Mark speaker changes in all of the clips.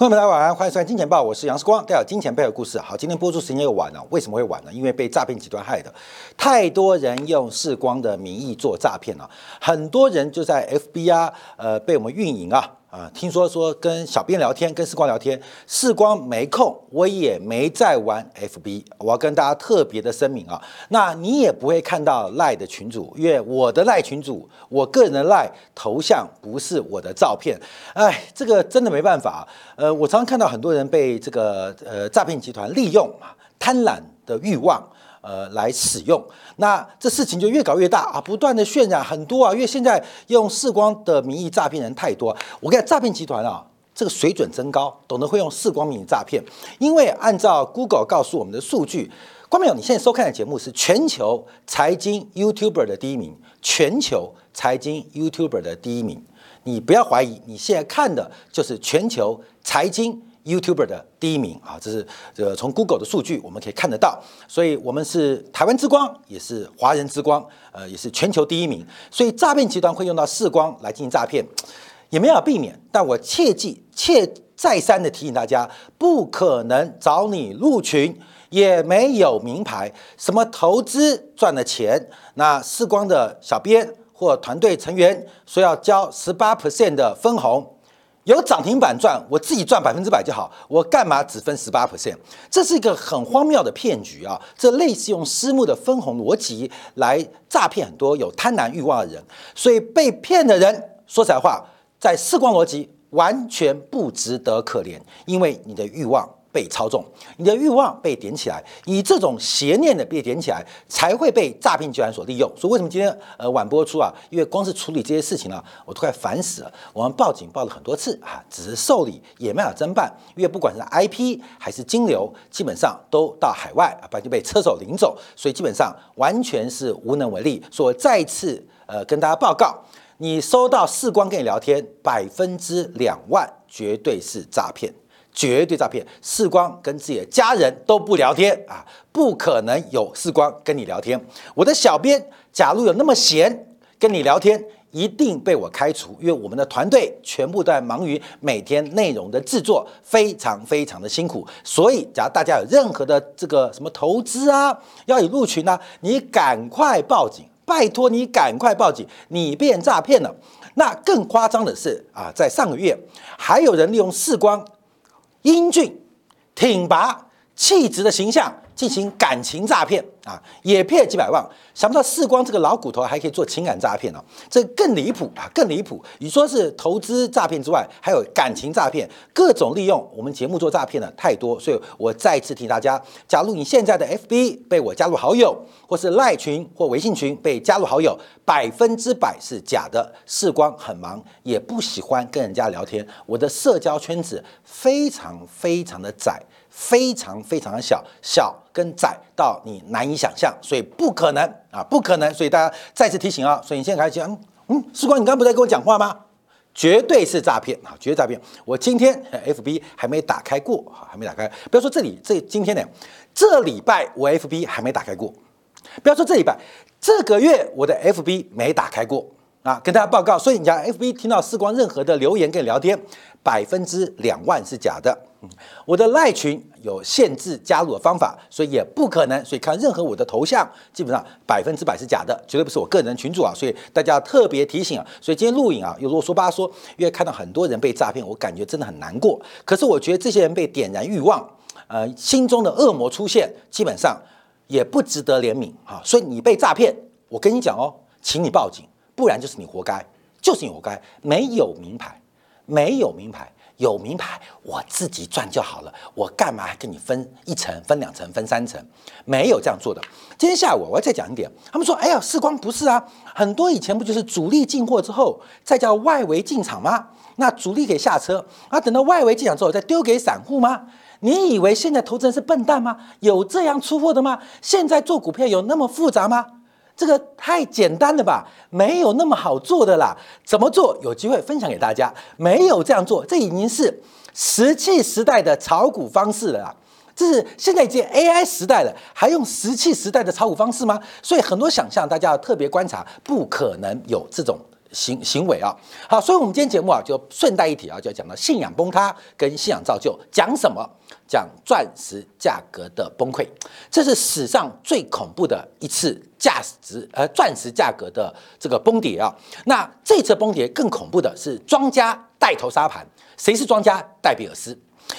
Speaker 1: 朋友们大家晚安，欢迎收看《金钱报》，我是杨世光，带有金钱背后故事。好，今天播出时间又晚了，为什么会晚呢？因为被诈骗集团害的，太多人用世光的名义做诈骗了，很多人就在 FB 啊，呃，被我们运营啊。啊，听说说跟小编聊天，跟世光聊天，世光没空，我也没在玩 FB。我要跟大家特别的声明啊，那你也不会看到赖的群主，因为我的赖群主，我个人的赖头像不是我的照片。哎，这个真的没办法。呃，我常常看到很多人被这个呃诈骗集团利用啊，贪婪的欲望。呃，来使用，那这事情就越搞越大啊，不断的渲染很多啊，因为现在用视光的名义诈骗人太多。我跟你讲，诈骗集团啊，这个水准真高，懂得会用视光名义诈骗。因为按照 Google 告诉我们的数据，关淼，你现在收看的节目是全球财经 YouTuber 的第一名，全球财经 YouTuber 的第一名。你不要怀疑，你现在看的就是全球财经。YouTuber 的第一名啊，这是这个从 Google 的数据我们可以看得到，所以我们是台湾之光，也是华人之光，呃，也是全球第一名。所以诈骗集团会用到视光来进行诈骗，也没法避免。但我切记，切再三的提醒大家，不可能找你入群，也没有名牌，什么投资赚了钱，那视光的小编或团队成员说要交十八 percent 的分红。有涨停板赚，我自己赚百分之百就好，我干嘛只分十八 percent？这是一个很荒谬的骗局啊！这类似用私募的分红逻辑来诈骗很多有贪婪欲望的人，所以被骗的人说实在话，在视光逻辑完全不值得可怜，因为你的欲望。被操纵，你的欲望被点起来，以这种邪念的被点起来，才会被诈骗集团所利用。所以为什么今天呃晚播出啊？因为光是处理这些事情呢，我都快烦死了。我们报警报了很多次啊，只是受理也没法侦办，因为不管是 IP 还是金流，基本上都到海外啊，不然就被车手领走，所以基本上完全是无能为力。所以再次呃跟大家报告，你收到视光跟你聊天，百分之两万绝对是诈骗。绝对诈骗！视光跟自己的家人都不聊天啊，不可能有视光跟你聊天。我的小编假如有那么闲跟你聊天，一定被我开除，因为我们的团队全部都在忙于每天内容的制作，非常非常的辛苦。所以，假如大家有任何的这个什么投资啊，要入群呢，你赶快报警，拜托你赶快报警，你变诈骗了。那更夸张的是啊，在上个月还有人利用视光。英俊、挺拔、气质的形象进行感情诈骗。啊，也骗几百万。想不到世光这个老骨头还可以做情感诈骗哦，这更离谱啊，更离谱！你说是投资诈骗之外，还有感情诈骗，各种利用我们节目做诈骗的太多。所以我再次提醒大家：，假如你现在的 FB 被我加入好友，或是赖群或微信群被加入好友，百分之百是假的。世光很忙，也不喜欢跟人家聊天，我的社交圈子非常非常的窄。非常非常的小，小跟窄到你难以想象，所以不可能啊，不可能！所以大家再次提醒啊，所以你现在开始讲，嗯，时光，你刚刚不在跟我讲话吗？绝对是诈骗啊，绝对诈骗！我今天 FB 还没打开过啊，还没打开。不要说这里这今天呢，这礼拜我 FB 还没打开过。不要说这礼拜，这个月我的 FB 没打开过啊，跟大家报告。所以你讲 FB 听到时光任何的留言跟聊天，百分之两万是假的。我的赖群有限制加入的方法，所以也不可能。所以看任何我的头像，基本上百分之百是假的，绝对不是我个人群主啊。所以大家特别提醒啊。所以今天录影啊，又啰嗦吧嗦，因为看到很多人被诈骗，我感觉真的很难过。可是我觉得这些人被点燃欲望，呃，心中的恶魔出现，基本上也不值得怜悯啊。所以你被诈骗，我跟你讲哦，请你报警，不然就是你活该，就是你活该，没有名牌，没有名牌。有名牌，我自己赚就好了。我干嘛还跟你分一层、分两层、分三层？没有这样做的。今天下午我要再讲一点。他们说：“哎呀，世光不是啊，很多以前不就是主力进货之后，再叫外围进场吗？那主力给下车，啊，等到外围进场之后再丢给散户吗？你以为现在投资人是笨蛋吗？有这样出货的吗？现在做股票有那么复杂吗？”这个太简单了吧，没有那么好做的啦。怎么做？有机会分享给大家。没有这样做，这已经是石器时代的炒股方式了啦。这是现在已经 AI 时代了，还用石器时代的炒股方式吗？所以很多想象，大家要特别观察，不可能有这种行行为啊。好，所以我们今天节目啊，就顺带一提啊，就讲到信仰崩塌跟信仰造就，讲什么？讲钻石价格的崩溃，这是史上最恐怖的一次价值呃钻石价格的这个崩跌啊。那这次崩跌更恐怖的是庄家带头杀盘，谁是庄家？戴比尔斯。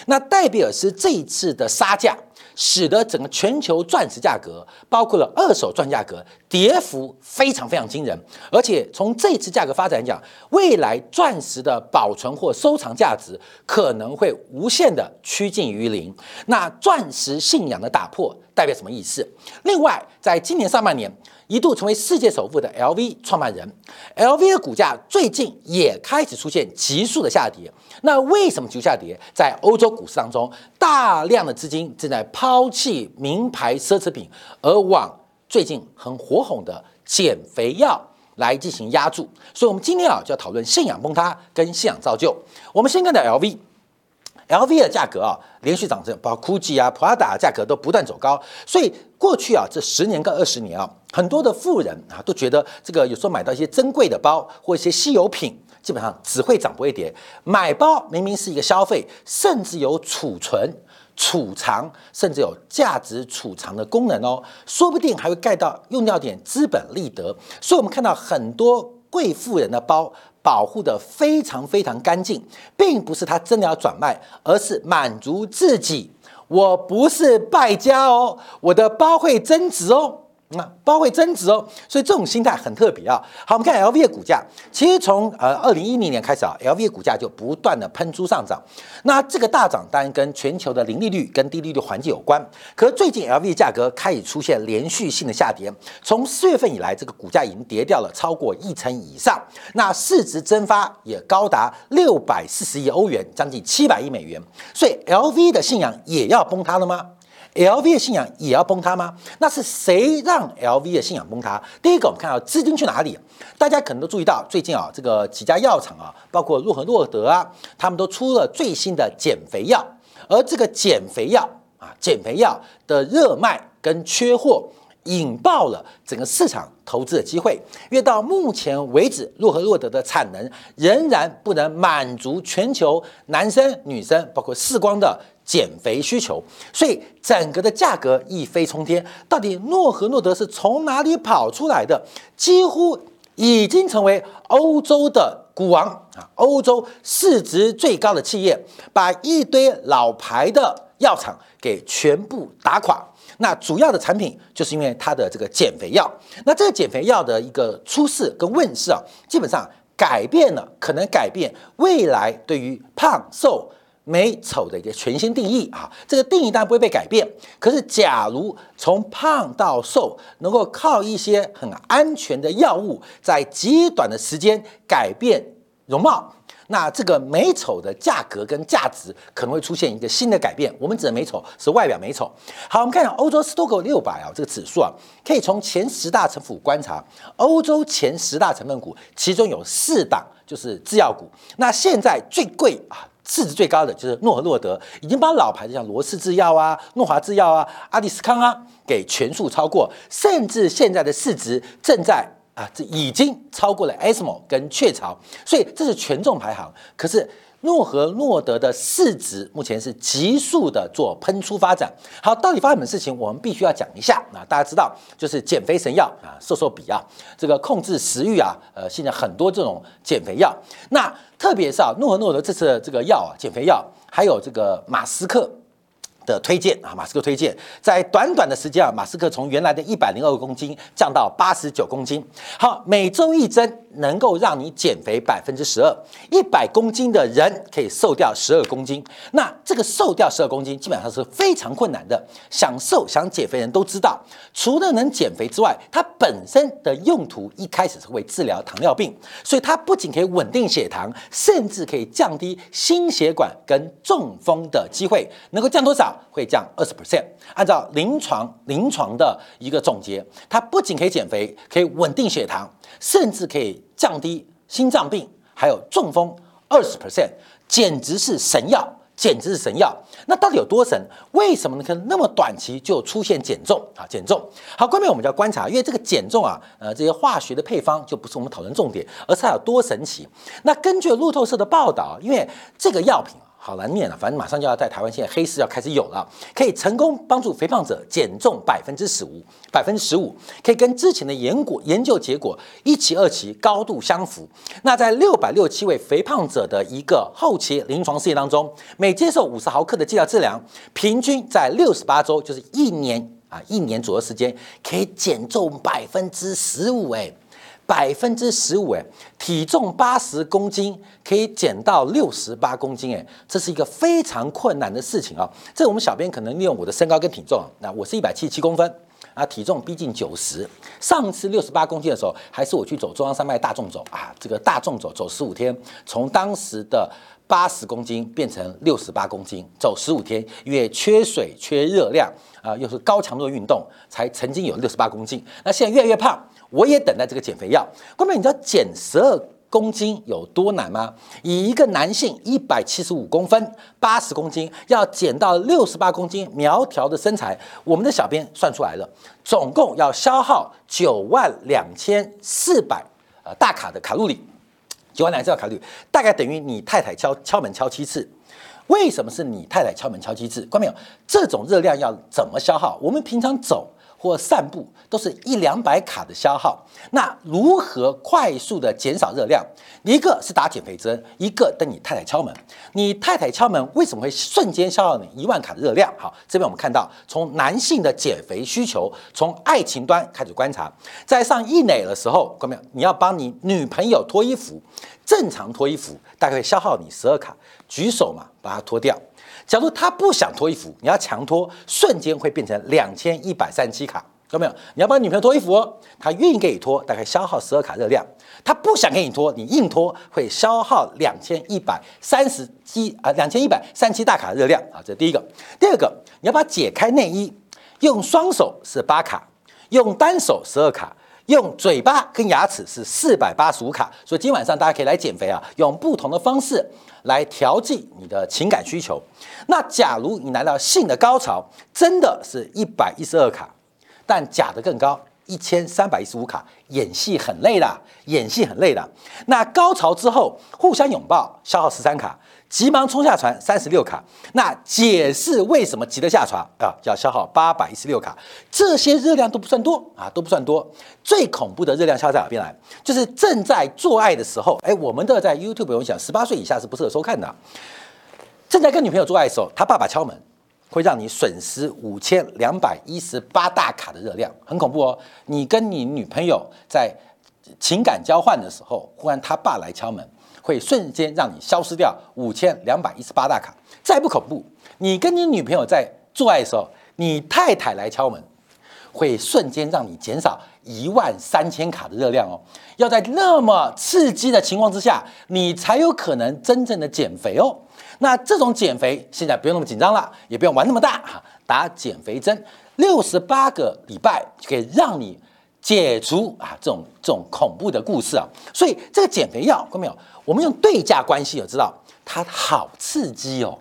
Speaker 1: 那戴比尔斯这一次的杀价。使得整个全球钻石价格，包括了二手钻价格，跌幅非常非常惊人。而且从这次价格发展来讲，未来钻石的保存或收藏价值可能会无限的趋近于零。那钻石信仰的打破代表什么意思？另外，在今年上半年。一度成为世界首富的 LV 创办人，LV 的股价最近也开始出现急速的下跌。那为什么急下跌？在欧洲股市当中，大量的资金正在抛弃名牌奢侈品，而往最近很火红的减肥药来进行压注。所以，我们今天啊就要讨论信仰崩塌跟信仰造就。我们先看到 LV。L V 的价格啊，连续涨升，包括 GUCCI 啊、Prada 价格都不断走高。所以过去啊，这十年跟二十年啊，很多的富人啊都觉得这个有时候买到一些珍贵的包或一些稀有品，基本上只会涨不会跌。买包明明是一个消费，甚至有储存、储藏，甚至有价值储藏的功能哦，说不定还会盖到用掉点资本利得。所以我们看到很多贵妇人的包。保护的非常非常干净，并不是他真的要转卖，而是满足自己。我不是败家哦，我的包会增值哦。那包会增值哦，所以这种心态很特别啊。好，我们看 L V 的股价，其实从呃二零一零年开始啊，L V 的股价就不断的喷出上涨。那这个大涨当然跟全球的零利率跟低利率环境有关。可是最近 L V 价格开始出现连续性的下跌，从四月份以来，这个股价已经跌掉了超过一成以上。那市值蒸发也高达六百四十亿欧元，将近七百亿美元。所以 L V 的信仰也要崩塌了吗？L V 的信仰也要崩塌吗？那是谁让 L V 的信仰崩塌？第一个，我们看到资金去哪里？大家可能都注意到，最近啊，这个几家药厂啊，包括洛和诺德啊，他们都出了最新的减肥药。而这个减肥药啊，减肥药的热卖跟缺货，引爆了整个市场投资的机会。因为到目前为止，洛和诺德的产能仍然不能满足全球男生、女生，包括视光的。减肥需求，所以整个的价格一飞冲天。到底诺和诺德是从哪里跑出来的？几乎已经成为欧洲的股王啊！欧洲市值最高的企业，把一堆老牌的药厂给全部打垮。那主要的产品就是因为它的这个减肥药。那这个减肥药的一个出世跟问世啊，基本上改变了，可能改变未来对于胖瘦。美丑的一个全新定义啊，这个定义当然不会被改变。可是，假如从胖到瘦，能够靠一些很安全的药物，在极短的时间改变容貌，那这个美丑的价格跟价值可能会出现一个新的改变。我们指的美丑是外表美丑。好，我们看一下欧洲斯托克六百啊，这个指数啊，可以从前十大成分股观察，欧洲前十大成分股，其中有四档就是制药股。那现在最贵啊。市值最高的就是诺和诺德，已经把老牌的像罗氏制药啊、诺华制药啊、阿迪斯康啊给全数超过，甚至现在的市值正在啊，这已经超过了 ASMO 跟雀巢，所以这是权重排行。可是。诺和诺德的市值目前是急速的做喷出发展。好，到底发生什么事情？我们必须要讲一下啊！大家知道，就是减肥神药啊，瘦瘦笔啊，这个控制食欲啊，呃，现在很多这种减肥药。那特别是啊，诺和诺德这次这个药啊，减肥药，还有这个马斯克。的推荐啊，马斯克推荐，在短短的时间啊，马斯克从原来的一百零二公斤降到八十九公斤。好，每周一针能够让你减肥百分之十二，一百公斤的人可以瘦掉十二公斤。那这个瘦掉十二公斤基本上是非常困难的。想瘦想减肥人都知道，除了能减肥之外，它本身的用途一开始是为治疗糖尿病，所以它不仅可以稳定血糖，甚至可以降低心血管跟中风的机会。能够降多少？会降二十 percent。按照临床临床的一个总结，它不仅可以减肥，可以稳定血糖，甚至可以降低心脏病还有中风二十 percent，简直是神药。简直是神药。那到底有多神？为什么呢？可能那么短期就出现减重啊？减重好，关键我们就要观察，因为这个减重啊，呃，这些化学的配方就不是我们讨论重点，而是它有多神奇。那根据路透社的报道，因为这个药品啊。好难念了，反正马上就要在台湾，现在黑市要开始有了，可以成功帮助肥胖者减重百分之十五，百分之十五，可以跟之前的研果研究结果一期二期高度相符。那在六百六十七位肥胖者的一个后期临床试验当中，每接受五十毫克的剂量治疗，平均在六十八周，就是一年啊，一年左右时间，可以减重百分之十五，哎。百分之十五，哎，体重八十公斤可以减到六十八公斤，哎，这是一个非常困难的事情啊。这我们小编可能利用我的身高跟体重，那我是一百七十七公分啊，体重逼近九十。上次六十八公斤的时候，还是我去走中央山脉大众走啊，这个大众走走十五天，从当时的八十公斤变成六十八公斤，走十五天，因为缺水、缺热量啊，又是高强度运动，才曾经有六十八公斤。那现在越来越胖。我也等待这个减肥药。关妹，你知道减十二公斤有多难吗？以一个男性一百七十五公分、八十公斤，要减到六十八公斤苗条的身材，我们的小编算出来了，总共要消耗九万两千四百呃大卡的卡路里，九万两千卡路里，大概等于你太太敲敲门敲七次。为什么是你太太敲门敲七次？关没有？这种热量要怎么消耗？我们平常走。或散步都是一两百卡的消耗，那如何快速的减少热量？一个是打减肥针，一个等你太太敲门。你太太敲门为什么会瞬间消耗你一万卡的热量？好，这边我们看到从男性的减肥需求，从爱情端开始观察，在上一垒的时候，看到没有？你要帮你女朋友脱衣服，正常脱衣服大概会消耗你十二卡，举手嘛，把它脱掉。假如他不想脱衣服，你要强脱，瞬间会变成两千一百三十七卡，有没有？你要帮女朋友脱衣服，哦，她愿意给你脱，大概消耗十二卡热量。她不想给你脱，你硬脱会消耗两千一百三十七啊，两千一百三七大卡热量啊，这第一个。第二个，你要把解开内衣，用双手是八卡，用单手十二卡。用嘴巴跟牙齿是四百八十五卡，所以今晚上大家可以来减肥啊，用不同的方式来调剂你的情感需求。那假如你来到性的高潮，真的是一百一十二卡，但假的更高，一千三百一十五卡，演戏很累的，演戏很累的。那高潮之后互相拥抱，消耗十三卡。急忙冲下船，三十六卡。那解释为什么急得下船啊？要消耗八百一十六卡，这些热量都不算多啊，都不算多。最恐怖的热量消耗在哪边来？就是正在做爱的时候，哎，我们的在 YouTube 有讲，十八岁以下是不适合收看的。正在跟女朋友做爱的时候，他爸爸敲门，会让你损失五千两百一十八大卡的热量，很恐怖哦。你跟你女朋友在情感交换的时候，忽然他爸来敲门。会瞬间让你消失掉五千两百一十八大卡，再不恐怖，你跟你女朋友在做爱的时候，你太太来敲门，会瞬间让你减少一万三千卡的热量哦。要在那么刺激的情况之下，你才有可能真正的减肥哦。那这种减肥现在不用那么紧张了，也不用玩那么大哈，打减肥针，六十八个礼拜就可以让你。解除啊，这种这种恐怖的故事啊，所以这个减肥药，看到没有？我们用对价关系，有知道它好刺激哦，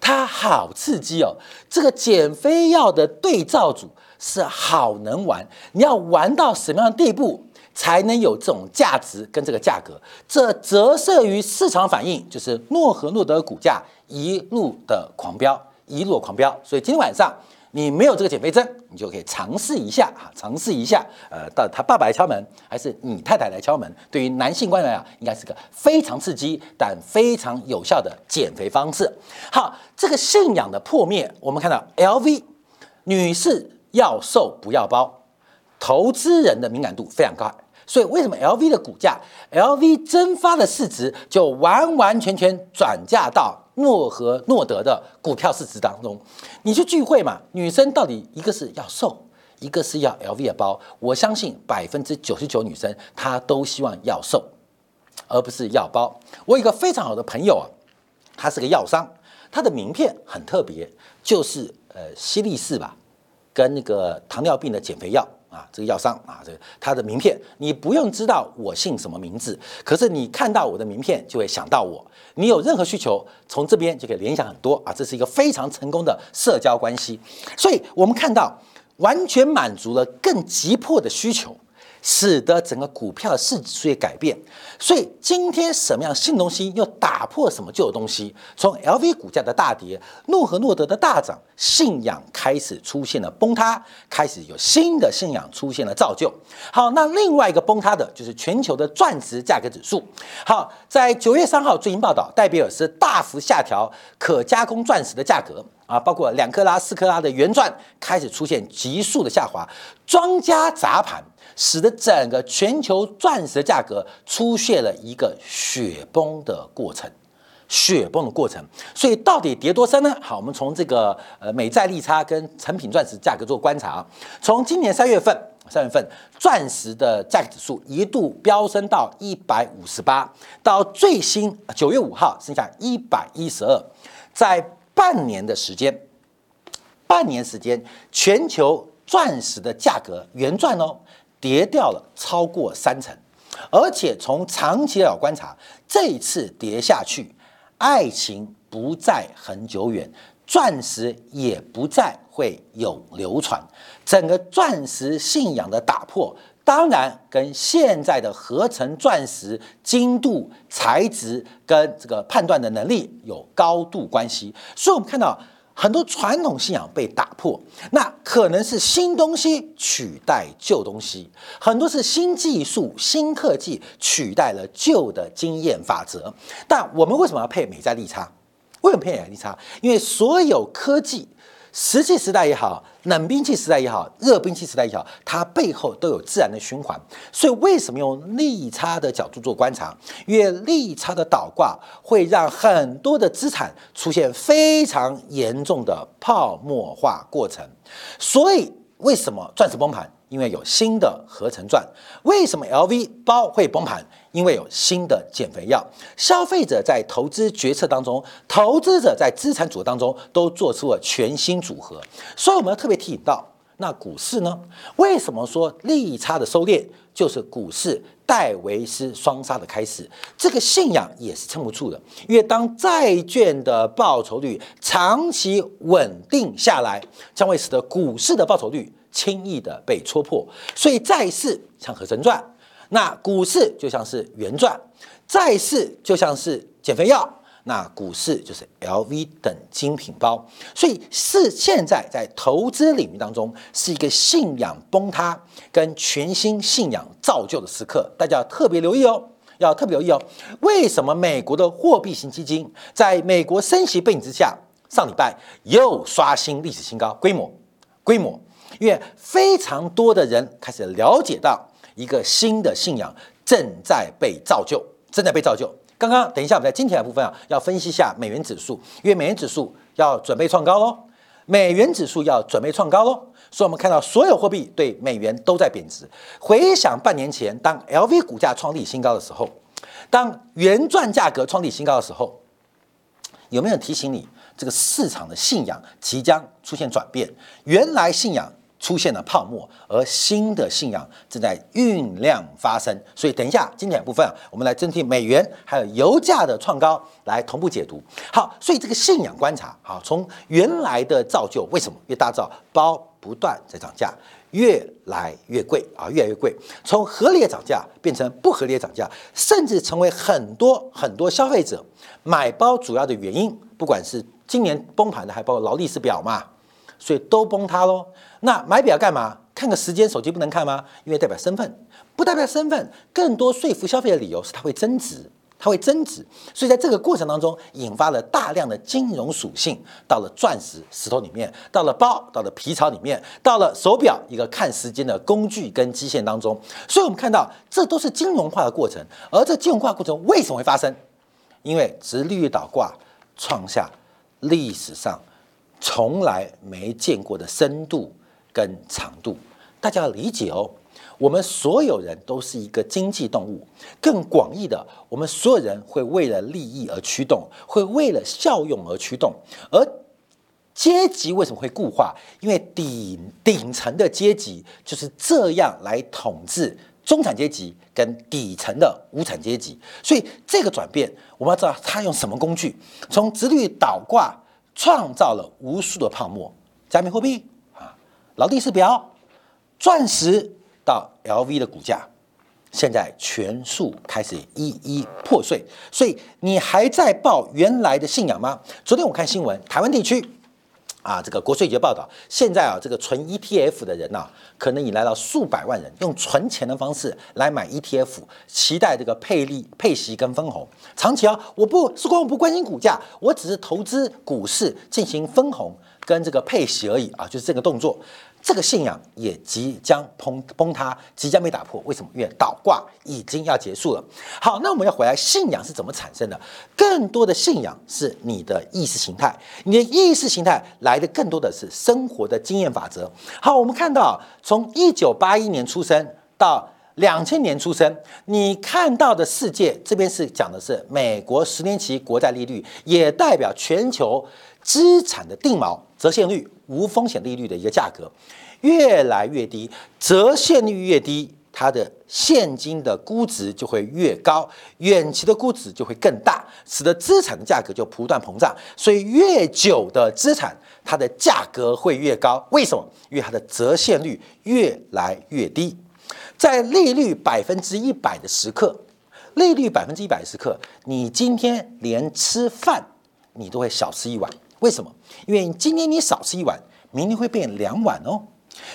Speaker 1: 它好刺激哦。这个减肥药的对照组是好能玩，你要玩到什么样的地步，才能有这种价值跟这个价格？这折射于市场反应，就是诺和诺德股价一路的狂飙，一路狂飙。所以今天晚上。你没有这个减肥针，你就可以尝试一下啊，尝试一下。呃，到他爸爸来敲门，还是你太太来敲门？对于男性观众啊，应该是个非常刺激但非常有效的减肥方式。好，这个信仰的破灭，我们看到 LV 女士要瘦不要包，投资人的敏感度非常高，所以为什么 LV 的股价，LV 蒸发的市值就完完全全转嫁到？诺和诺德的股票市值当中，你去聚会嘛？女生到底一个是要瘦，一个是要 LV 的包。我相信百分之九十九女生她都希望要瘦，而不是要包。我有一个非常好的朋友啊，他是个药商，他的名片很特别，就是呃西力士吧，跟那个糖尿病的减肥药啊，这个药商啊，这个他的名片，你不用知道我姓什么名字，可是你看到我的名片就会想到我。你有任何需求，从这边就可以联想很多啊，这是一个非常成功的社交关系。所以我们看到，完全满足了更急迫的需求。使得整个股票的市值出现改变，所以今天什么样新东西又打破什么旧的东西？从 LV 股价的大跌，诺和诺德的大涨，信仰开始出现了崩塌，开始有新的信仰出现了造就。好，那另外一个崩塌的就是全球的钻石价格指数。好，在九月三号最新报道，戴比尔斯大幅下调可加工钻石的价格。啊，包括两克拉、四克拉的原钻开始出现急速的下滑，庄家砸盘，使得整个全球钻石的价格出现了一个雪崩的过程，雪崩的过程。所以到底跌多深呢？好，我们从这个呃美债利差跟成品钻石价格做观察。从今年三月份，三月份钻石的价格指数一度飙升到一百五十八，到最新九月五号剩下一百一十二，在。半年的时间，半年时间，全球钻石的价格原钻哦跌掉了超过三成，而且从长期来观察，这一次跌下去，爱情不再很久远，钻石也不再会有流传，整个钻石信仰的打破。当然，跟现在的合成钻石精度、材质跟这个判断的能力有高度关系。所以，我们看到很多传统信仰被打破，那可能是新东西取代旧东西，很多是新技术、新科技取代了旧的经验法则。但我们为什么要配美债利差？为什么配美债利差？因为所有科技。石器时代也好，冷兵器时代也好，热兵器时代也好，它背后都有自然的循环。所以，为什么用利差的角度做观察？因为利差的倒挂会让很多的资产出现非常严重的泡沫化过程。所以，为什么钻石崩盘？因为有新的合成钻。为什么 LV 包会崩盘？因为有新的减肥药，消费者在投资决策当中，投资者在资产组合当中都做出了全新组合，所以我们要特别提醒到，那股市呢？为什么说利差的收敛就是股市戴维斯双杀的开始？这个信仰也是撑不住的，因为当债券的报酬率长期稳定下来，将会使得股市的报酬率轻易的被戳破，所以债市像合成钻。那股市就像是圆钻，债市就像是减肥药，那股市就是 LV 等精品包，所以是现在在投资领域当中是一个信仰崩塌跟全新信仰造就的时刻，大家要特别留意哦，要特别留意哦。为什么美国的货币型基金在美国升息背景之下，上礼拜又刷新历史新高规模？规模，因为非常多的人开始了解到。一个新的信仰正在被造就，正在被造就。刚刚等一下，我们在今天的部分啊，要分析一下美元指数，因为美元指数要准备创高喽，美元指数要准备创高喽。所以，我们看到所有货币对美元都在贬值。回想半年前，当 LV 股价创历史新高的时候，当原钻价格创历史新高的时候，有没有提醒你，这个市场的信仰即将出现转变？原来信仰。出现了泡沫，而新的信仰正在酝酿发生。所以，等一下今天部分啊，我们来针对美元还有油价的创高来同步解读。好，所以这个信仰观察，好，从原来的造就，为什么越大造包不断在涨价，越来越贵啊，越来越贵。从合理的涨价变成不合理的涨价，甚至成为很多很多消费者买包主要的原因。不管是今年崩盘的，还包括劳力士表嘛。所以都崩塌喽。那买表干嘛？看个时间，手机不能看吗？因为代表身份，不代表身份。更多说服消费的理由是它会增值，它会增值。所以在这个过程当中，引发了大量的金融属性到了钻石石头里面，到了包，到了皮草里面，到了手表一个看时间的工具跟基线当中。所以我们看到，这都是金融化的过程。而这金融化过程为什么会发生？因为直利率倒挂创下历史上。从来没见过的深度跟长度，大家要理解哦。我们所有人都是一个经济动物，更广义的，我们所有人会为了利益而驱动，会为了效用而驱动。而阶级为什么会固化？因为顶顶层的阶级就是这样来统治中产阶级跟底层的无产阶级。所以这个转变，我们要知道它用什么工具？从直率倒挂创造了无数的泡沫，加密货币啊，劳力士表、钻石到 LV 的股价。现在全数开始一一破碎，所以你还在抱原来的信仰吗？昨天我看新闻，台湾地区啊，这个国税局报道，现在啊，这个存 ETF 的人呐，可能已来到数百万人，用存钱的方式来买 ETF，期待这个配利、配息跟分红。长期啊，我不是光我不关心股价，我只是投资股市进行分红跟这个配息而已啊，就是这个动作。这个信仰也即将崩崩塌，即将被打破。为什么？因为倒挂已经要结束了。好，那我们要回来，信仰是怎么产生的？更多的信仰是你的意识形态，你的意识形态来的更多的是生活的经验法则。好，我们看到从一九八一年出生到两千年出生，你看到的世界，这边是讲的是美国十年期国债利率，也代表全球资产的定锚折现率。无风险利率的一个价格越来越低，折现率越低，它的现金的估值就会越高，远期的估值就会更大，使得资产的价格就不断膨胀。所以越久的资产，它的价格会越高。为什么？因为它的折现率越来越低。在利率百分之一百的时刻，利率百分之一百时刻，你今天连吃饭你都会少吃一碗。为什么？因为今天你少吃一碗，明天会变两碗哦。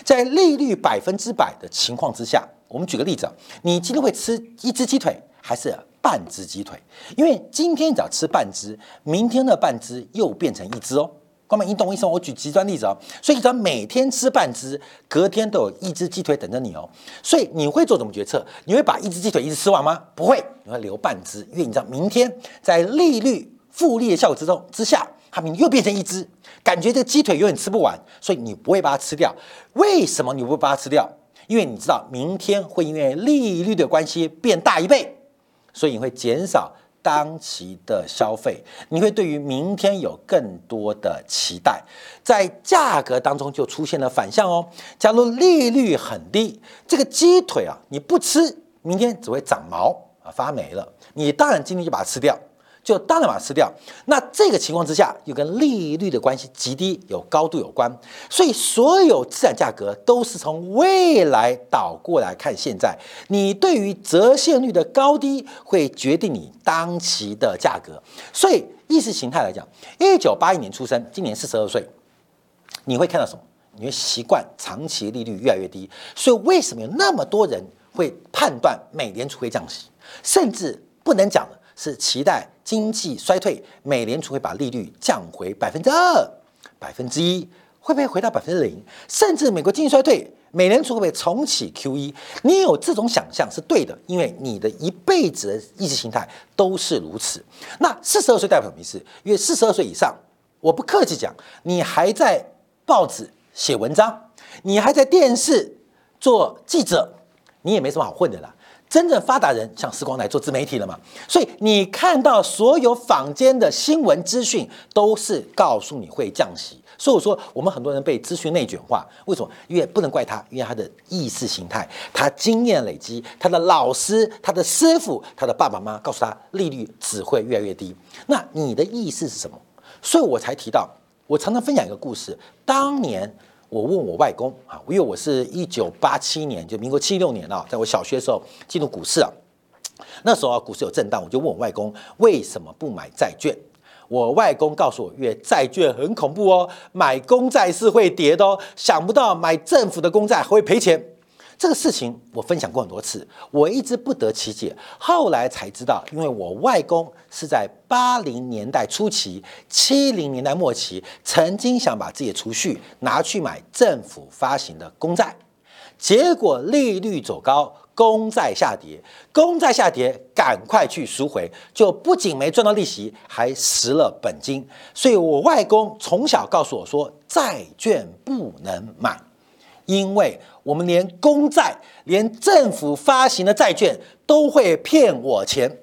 Speaker 1: 在利率百分之百的情况之下，我们举个例子啊，你今天会吃一只鸡腿还是半只鸡腿？因为今天只要吃半只，明天的半只又变成一只哦。哥们，你懂我意思吗？我举极端例子哦，所以你只要每天吃半只，隔天都有一只鸡腿等着你哦。所以你会做什么决策？你会把一只鸡腿一直吃完吗？不会，你会留半只，因为你知道明天在利率复利的效果之中之下。它明又变成一只，感觉这个鸡腿永远吃不完，所以你不会把它吃掉。为什么你不会把它吃掉？因为你知道明天会因为利率的关系变大一倍，所以你会减少当期的消费，你会对于明天有更多的期待，在价格当中就出现了反向哦。假如利率很低，这个鸡腿啊你不吃，明天只会长毛啊发霉了，你当然今天就把它吃掉。就当然把它吃掉。那这个情况之下，又跟利率的关系极低有高度有关。所以所有资产价格都是从未来倒过来看现在。你对于折现率的高低会决定你当期的价格。所以意识形态来讲，一九八一年出生，今年四十二岁，你会看到什么？你会习惯长期利率越来越低。所以为什么有那么多人会判断美联储会降息，甚至不能讲的是期待。经济衰退，美联储会把利率降回百分之二、百分之一，会不会回到百分之零？甚至美国经济衰退，美联储会不会重启 QE？你有这种想象是对的，因为你的一辈子的意识形态都是如此。那四十二岁代表什么意思？因为四十二岁以上，我不客气讲，你还在报纸写文章，你还在电视做记者，你也没什么好混的啦。真正发达人像时光来做自媒体了嘛？所以你看到所有坊间的新闻资讯都是告诉你会降息，所以我说我们很多人被资讯内卷化，为什么？因为不能怪他，因为他的意识形态、他经验累积、他的老师、他的师傅、他的爸爸妈妈告诉他利率只会越来越低。那你的意思是什么？所以我才提到，我常常分享一个故事，当年。我问我外公啊，因为我是一九八七年，就民国七六年啊，在我小学的时候进入股市啊，那时候啊股市有震荡，我就问我外公为什么不买债券？我外公告诉我，因为债券很恐怖哦，买公债是会跌的哦，想不到买政府的公债还会赔钱。这个事情我分享过很多次，我一直不得其解。后来才知道，因为我外公是在八零年代初期、七零年代末期，曾经想把自己的储蓄拿去买政府发行的公债，结果利率走高，公债下跌，公债下跌，赶快去赎回，就不仅没赚到利息，还蚀了本金。所以我外公从小告诉我说，债券不能买。因为我们连公债、连政府发行的债券都会骗我钱。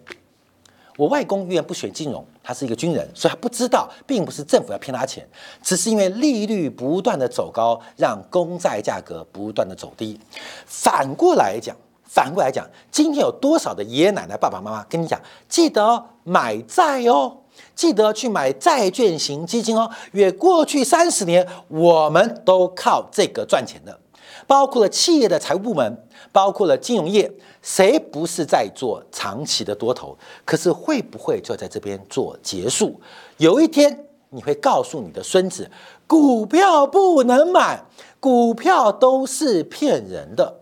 Speaker 1: 我外公永远不选金融，他是一个军人，所以他不知道，并不是政府要骗他钱，只是因为利率不断的走高，让公债价格不断的走低。反过来讲，反过来讲，今天有多少的爷爷奶奶、爸爸妈妈跟你讲，记得买债哦，记得去买债券型基金哦，因为过去三十年我们都靠这个赚钱的，包括了企业的财务部门，包括了金融业。谁不是在做长期的多头？可是会不会就在这边做结束？有一天你会告诉你的孙子，股票不能买，股票都是骗人的。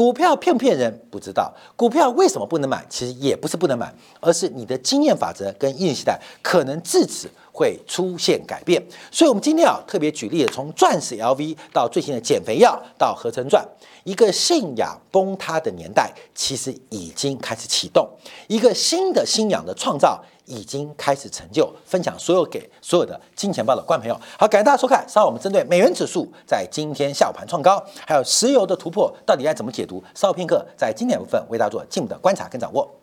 Speaker 1: 股票骗不骗人不知道，股票为什么不能买？其实也不是不能买，而是你的经验法则跟应用代可能自此会出现改变。所以，我们今天啊特别举例，从钻石 LV 到最新的减肥药到合成钻。一个信仰崩塌的年代，其实已经开始启动；一个新的信仰的创造已经开始成就。分享所有给所有的金钱豹的观朋友，好，感谢大家收看。稍后我们针对美元指数在今天下午盘创高，还有石油的突破，到底该怎么解读？稍后片刻在经典部分为大家做进一步的观察跟掌握。